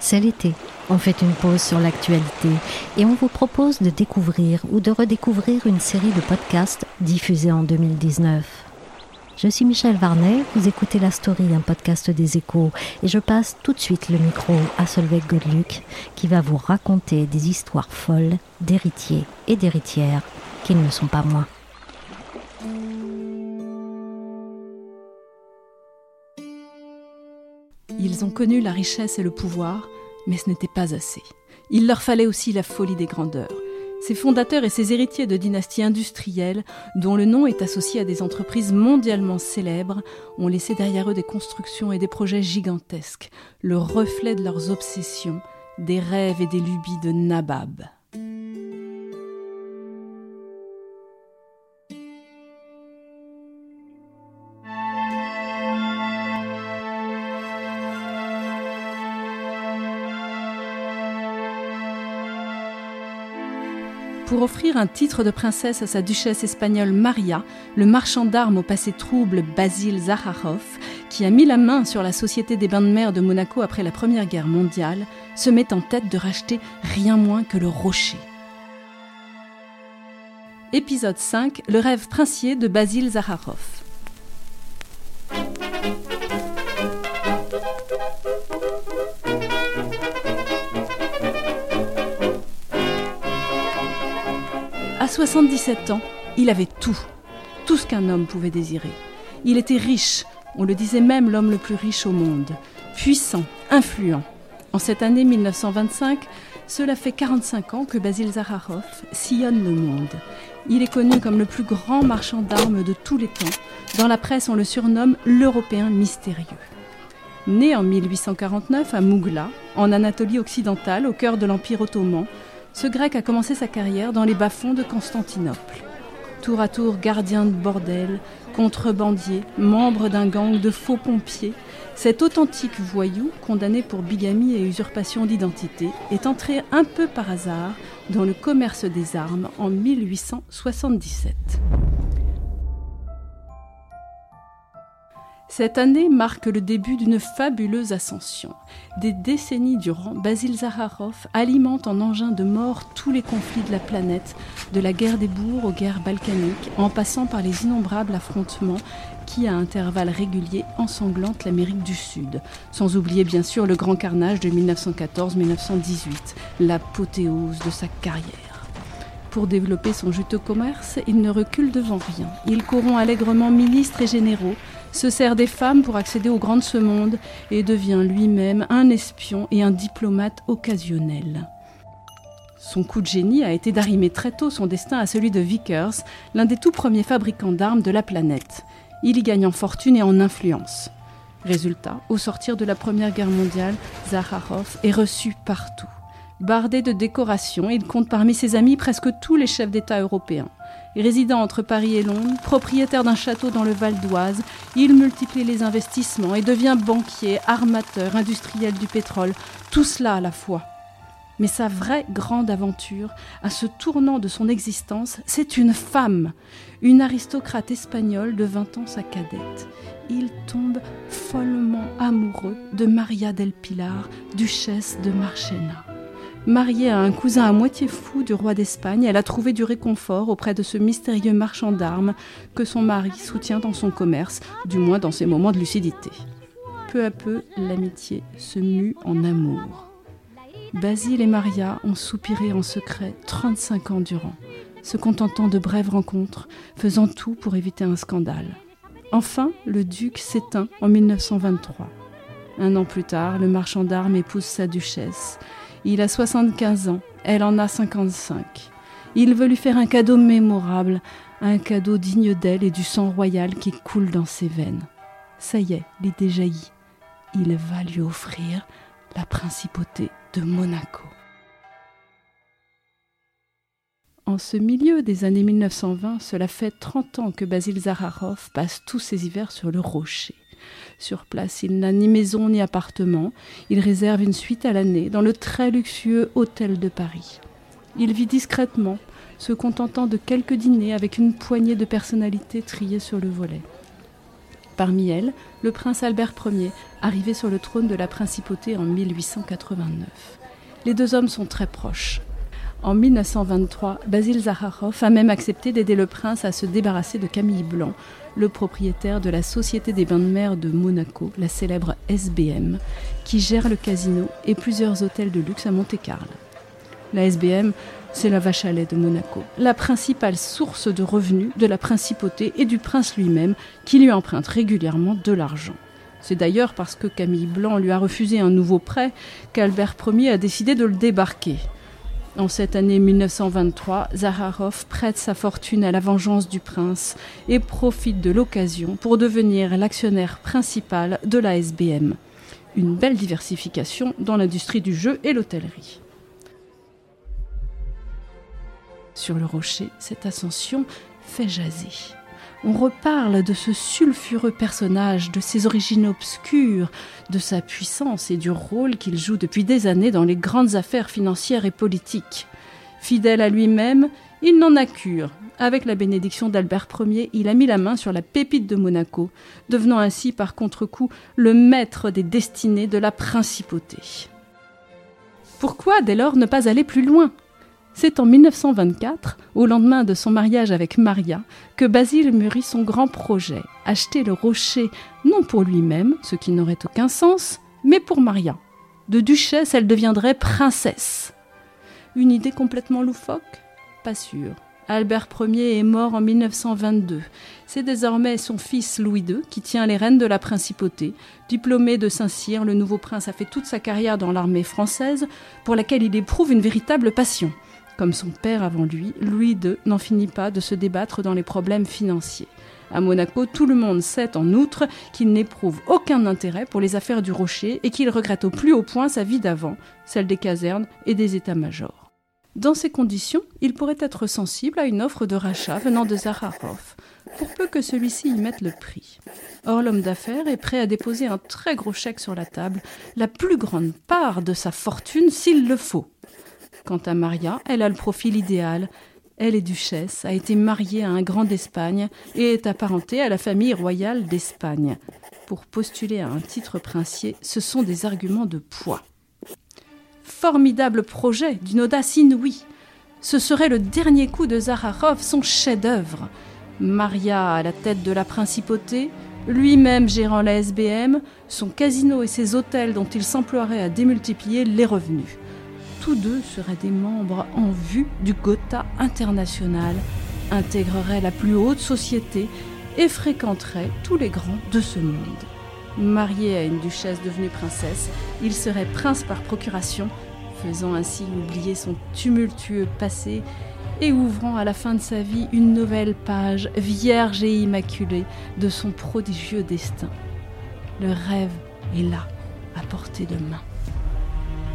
C'est l'été. On fait une pause sur l'actualité et on vous propose de découvrir ou de redécouvrir une série de podcasts diffusés en 2019. Je suis Michel Varnet, vous écoutez La Story, un podcast des échos, et je passe tout de suite le micro à Solveig Godluc, qui va vous raconter des histoires folles d'héritiers et d'héritières qui ne le sont pas moins. Ils ont connu la richesse et le pouvoir, mais ce n'était pas assez. Il leur fallait aussi la folie des grandeurs. Ces fondateurs et ces héritiers de dynasties industrielles, dont le nom est associé à des entreprises mondialement célèbres, ont laissé derrière eux des constructions et des projets gigantesques, le reflet de leurs obsessions, des rêves et des lubies de Nabab. Pour offrir un titre de princesse à sa duchesse espagnole Maria, le marchand d'armes au passé trouble Basil Zaharov, qui a mis la main sur la Société des bains de mer de Monaco après la Première Guerre mondiale, se met en tête de racheter rien moins que le rocher. Épisode 5 Le rêve princier de Basil Zaharov. 77 ans, il avait tout, tout ce qu'un homme pouvait désirer. Il était riche, on le disait même l'homme le plus riche au monde, puissant, influent. En cette année 1925, cela fait 45 ans que Basil Zaharov sillonne le monde. Il est connu comme le plus grand marchand d'armes de tous les temps. Dans la presse, on le surnomme l'Européen mystérieux. Né en 1849 à Mougla, en Anatolie occidentale, au cœur de l'Empire ottoman, ce grec a commencé sa carrière dans les bas-fonds de Constantinople. Tour à tour gardien de bordel, contrebandier, membre d'un gang de faux pompiers, cet authentique voyou, condamné pour bigamie et usurpation d'identité, est entré un peu par hasard dans le commerce des armes en 1877. Cette année marque le début d'une fabuleuse ascension. Des décennies durant, Basil Zaharov alimente en engin de mort tous les conflits de la planète, de la guerre des bourgs aux guerres balkaniques, en passant par les innombrables affrontements qui, à intervalles réguliers, ensanglantent l'Amérique du Sud. Sans oublier bien sûr le grand carnage de 1914-1918, l'apothéose de sa carrière. Pour développer son juteux commerce, il ne recule devant rien. Il corrompt allègrement ministres et généraux, se sert des femmes pour accéder aux grands de ce monde et devient lui-même un espion et un diplomate occasionnel. Son coup de génie a été d'arrimer très tôt son destin à celui de Vickers, l'un des tout premiers fabricants d'armes de la planète. Il y gagne en fortune et en influence. Résultat, au sortir de la Première Guerre mondiale, Zaharov est reçu partout. Bardé de décorations, il compte parmi ses amis presque tous les chefs d'État européens. Résident entre Paris et Londres, propriétaire d'un château dans le Val d'Oise, il multiplie les investissements et devient banquier, armateur, industriel du pétrole, tout cela à la fois. Mais sa vraie grande aventure, à ce tournant de son existence, c'est une femme, une aristocrate espagnole de 20 ans sa cadette. Il tombe follement amoureux de Maria del Pilar, duchesse de Marchena. Mariée à un cousin à moitié fou du roi d'Espagne, elle a trouvé du réconfort auprès de ce mystérieux marchand d'armes que son mari soutient dans son commerce, du moins dans ses moments de lucidité. Peu à peu, l'amitié se mue en amour. Basile et Maria ont soupiré en secret 35 ans durant, se contentant de brèves rencontres, faisant tout pour éviter un scandale. Enfin, le duc s'éteint en 1923. Un an plus tard, le marchand d'armes épouse sa duchesse il a 75 ans, elle en a 55. Il veut lui faire un cadeau mémorable, un cadeau digne d'elle et du sang royal qui coule dans ses veines. Ça y est, l'idée jaillit. Il va lui offrir la principauté de Monaco. En ce milieu des années 1920, cela fait 30 ans que Basil Zaharov passe tous ses hivers sur le rocher. Sur place, il n'a ni maison ni appartement. Il réserve une suite à l'année dans le très luxueux hôtel de Paris. Il vit discrètement, se contentant de quelques dîners avec une poignée de personnalités triées sur le volet. Parmi elles, le prince Albert Ier, arrivé sur le trône de la principauté en 1889. Les deux hommes sont très proches. En 1923, Basil Zaharov a même accepté d'aider le prince à se débarrasser de Camille Blanc, le propriétaire de la Société des bains de mer de Monaco, la célèbre SBM, qui gère le casino et plusieurs hôtels de luxe à Monte-Carlo. La SBM, c'est la vache à lait de Monaco, la principale source de revenus de la principauté et du prince lui-même, qui lui emprunte régulièrement de l'argent. C'est d'ailleurs parce que Camille Blanc lui a refusé un nouveau prêt qu'Albert Ier a décidé de le débarquer. En cette année 1923, Zaharov prête sa fortune à la vengeance du prince et profite de l'occasion pour devenir l'actionnaire principal de la SBM. Une belle diversification dans l'industrie du jeu et l'hôtellerie. Sur le rocher, cette ascension fait jaser on reparle de ce sulfureux personnage, de ses origines obscures, de sa puissance et du rôle qu'il joue depuis des années dans les grandes affaires financières et politiques. Fidèle à lui-même, il n'en a cure. Avec la bénédiction d'Albert Ier, il a mis la main sur la pépite de Monaco, devenant ainsi par contre-coup le maître des destinées de la principauté. Pourquoi dès lors ne pas aller plus loin? C'est en 1924, au lendemain de son mariage avec Maria, que Basile mûrit son grand projet, acheter le rocher non pour lui-même, ce qui n'aurait aucun sens, mais pour Maria. De duchesse, elle deviendrait princesse. Une idée complètement loufoque? Pas sûr. Albert Ier est mort en 1922. C'est désormais son fils Louis II qui tient les rênes de la principauté. Diplômé de Saint-Cyr, le nouveau prince a fait toute sa carrière dans l'armée française, pour laquelle il éprouve une véritable passion. Comme son père avant lui, Louis II n'en finit pas de se débattre dans les problèmes financiers. À Monaco, tout le monde sait en outre qu'il n'éprouve aucun intérêt pour les affaires du rocher et qu'il regrette au plus haut point sa vie d'avant, celle des casernes et des états-majors. Dans ces conditions, il pourrait être sensible à une offre de rachat venant de Zaharov, pour peu que celui-ci y mette le prix. Or, l'homme d'affaires est prêt à déposer un très gros chèque sur la table, la plus grande part de sa fortune s'il le faut. Quant à Maria, elle a le profil idéal. Elle est duchesse, a été mariée à un grand d'Espagne et est apparentée à la famille royale d'Espagne. Pour postuler à un titre princier, ce sont des arguments de poids. Formidable projet, d'une audace inouïe. Ce serait le dernier coup de Zaharov, son chef-d'œuvre. Maria à la tête de la principauté, lui-même gérant la SBM, son casino et ses hôtels dont il s'emploierait à démultiplier les revenus tous deux seraient des membres en vue du Gotha international, intégreraient la plus haute société et fréquenteraient tous les grands de ce monde. Marié à une duchesse devenue princesse, il serait prince par procuration, faisant ainsi oublier son tumultueux passé et ouvrant à la fin de sa vie une nouvelle page vierge et immaculée de son prodigieux destin. Le rêve est là, à portée de main.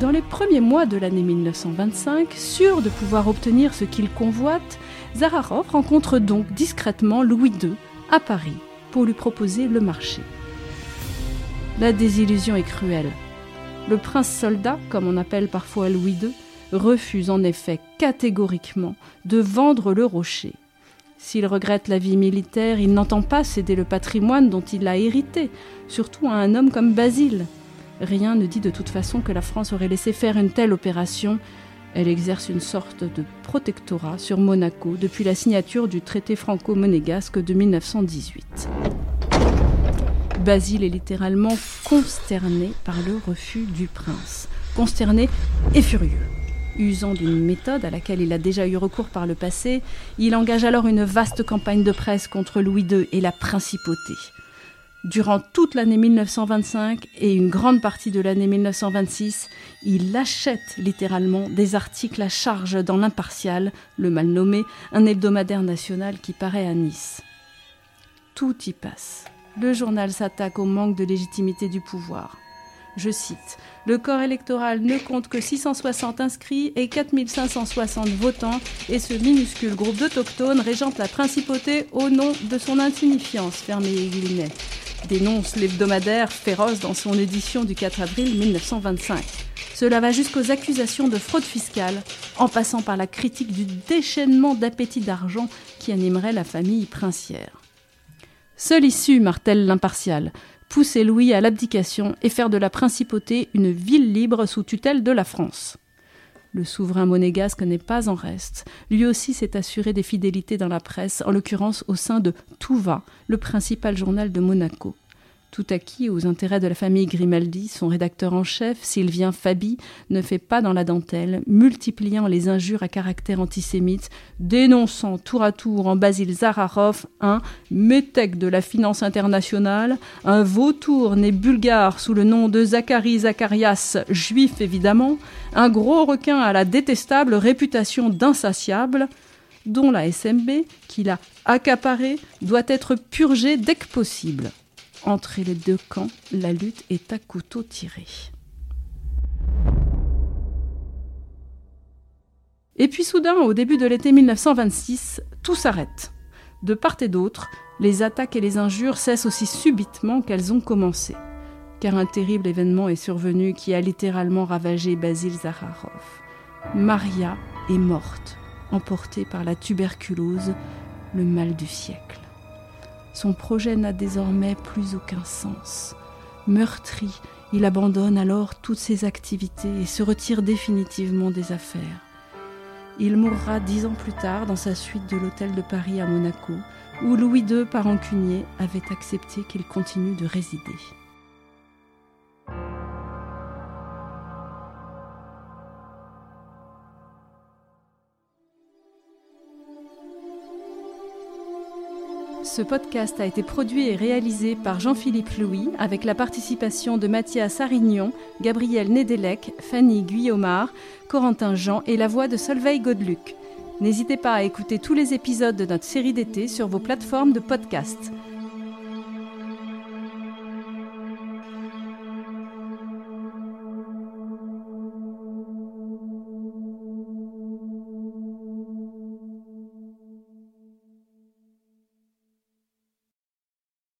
Dans les premiers mois de l'année 1925, sûr de pouvoir obtenir ce qu'il convoite, Zaharov rencontre donc discrètement Louis II à Paris pour lui proposer le marché. La désillusion est cruelle. Le prince soldat, comme on appelle parfois Louis II, refuse en effet catégoriquement de vendre le rocher. S'il regrette la vie militaire, il n'entend pas céder le patrimoine dont il a hérité, surtout à un homme comme Basile, Rien ne dit de toute façon que la France aurait laissé faire une telle opération. Elle exerce une sorte de protectorat sur Monaco depuis la signature du traité franco-monégasque de 1918. Basile est littéralement consterné par le refus du prince. Consterné et furieux. Usant d'une méthode à laquelle il a déjà eu recours par le passé, il engage alors une vaste campagne de presse contre Louis II et la principauté. Durant toute l'année 1925 et une grande partie de l'année 1926, il achète littéralement des articles à charge dans l'Impartial, le mal nommé, un hebdomadaire national qui paraît à Nice. Tout y passe. le journal s'attaque au manque de légitimité du pouvoir. Je cite Le corps électoral ne compte que 660 inscrits et 4560 votants, et ce minuscule groupe d'autochtones régente la principauté au nom de son insignifiance. Les guillemets. Dénonce l'hebdomadaire féroce dans son édition du 4 avril 1925. Cela va jusqu'aux accusations de fraude fiscale, en passant par la critique du déchaînement d'appétit d'argent qui animerait la famille princière. Seule issue, martèle l'impartial, pousser Louis à l'abdication et faire de la principauté une ville libre sous tutelle de la France. Le souverain monégasque n'est pas en reste. Lui aussi s'est assuré des fidélités dans la presse, en l'occurrence au sein de Tout va, le principal journal de Monaco tout acquis aux intérêts de la famille Grimaldi, son rédacteur en chef, Sylvien Fabi, ne fait pas dans la dentelle, multipliant les injures à caractère antisémite, dénonçant tour à tour en Basile Zaharov un métèque de la finance internationale, un vautour né bulgare sous le nom de Zachary Zacharias, juif évidemment, un gros requin à la détestable réputation d'insatiable, dont la SMB, qu'il a accaparé, doit être purgée dès que possible. Entre les deux camps, la lutte est à couteau tiré. Et puis soudain, au début de l'été 1926, tout s'arrête. De part et d'autre, les attaques et les injures cessent aussi subitement qu'elles ont commencé. Car un terrible événement est survenu qui a littéralement ravagé Basil Zaharov. Maria est morte, emportée par la tuberculose, le mal du siècle. Son projet n'a désormais plus aucun sens. Meurtri, il abandonne alors toutes ses activités et se retire définitivement des affaires. Il mourra dix ans plus tard dans sa suite de l'hôtel de Paris à Monaco, où Louis II, par rancunier, avait accepté qu'il continue de résider. Ce podcast a été produit et réalisé par Jean-Philippe Louis avec la participation de Mathias Arignon, Gabriel Nedelec, Fanny Guillaumard, Corentin Jean et la voix de Solveig Godeluc. N'hésitez pas à écouter tous les épisodes de notre série d'été sur vos plateformes de podcast.